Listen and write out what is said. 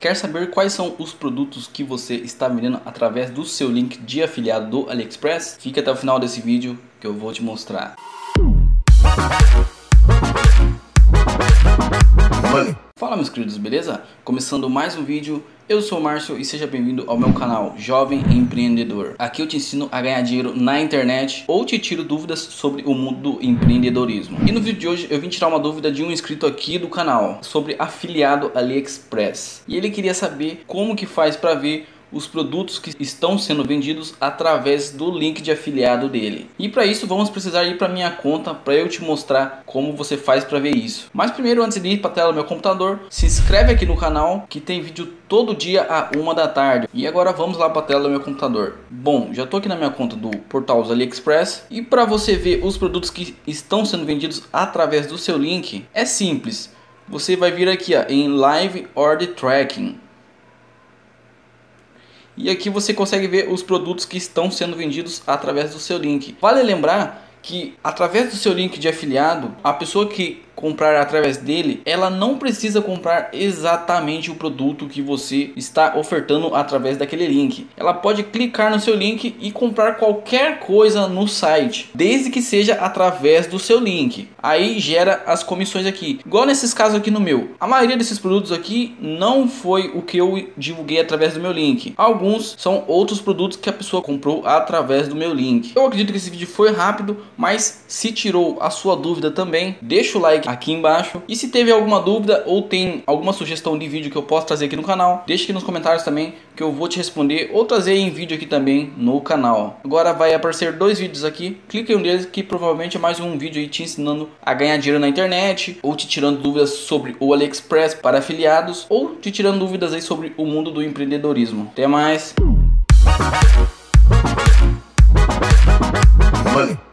Quer saber quais são os produtos que você está vendendo através do seu link de afiliado do AliExpress? Fica até o final desse vídeo que eu vou te mostrar. Queridos, beleza? Começando mais um vídeo, eu sou o Márcio e seja bem-vindo ao meu canal Jovem Empreendedor. Aqui eu te ensino a ganhar dinheiro na internet ou te tiro dúvidas sobre o mundo do empreendedorismo. E no vídeo de hoje eu vim tirar uma dúvida de um inscrito aqui do canal sobre afiliado AliExpress. E ele queria saber como que faz para ver os produtos que estão sendo vendidos através do link de afiliado dele. E para isso vamos precisar ir para minha conta para eu te mostrar como você faz para ver isso. Mas primeiro antes de ir para a tela do meu computador, se inscreve aqui no canal que tem vídeo todo dia a uma da tarde. E agora vamos lá para a tela do meu computador. Bom, já estou aqui na minha conta do portal AliExpress e para você ver os produtos que estão sendo vendidos através do seu link, é simples. Você vai vir aqui ó, em Live Order Tracking e aqui você consegue ver os produtos que estão sendo vendidos através do seu link. Vale lembrar que através do seu link de afiliado, a pessoa que comprar através dele, ela não precisa comprar exatamente o produto que você está ofertando através daquele link. Ela pode clicar no seu link e comprar qualquer coisa no site, desde que seja através do seu link. Aí gera as comissões aqui. Igual nesses casos aqui no meu. A maioria desses produtos aqui não foi o que eu divulguei através do meu link. Alguns são outros produtos que a pessoa comprou através do meu link. Eu acredito que esse vídeo foi rápido, mas se tirou a sua dúvida também, deixa o like aqui embaixo. E se teve alguma dúvida ou tem alguma sugestão de vídeo que eu possa trazer aqui no canal, deixa aqui nos comentários também que eu vou te responder ou trazer em vídeo aqui também no canal. Agora vai aparecer dois vídeos aqui, clique em um deles que provavelmente é mais um vídeo aí te ensinando a ganhar dinheiro na internet ou te tirando dúvidas sobre o AliExpress para afiliados ou te tirando dúvidas aí sobre o mundo do empreendedorismo. Até mais! Money.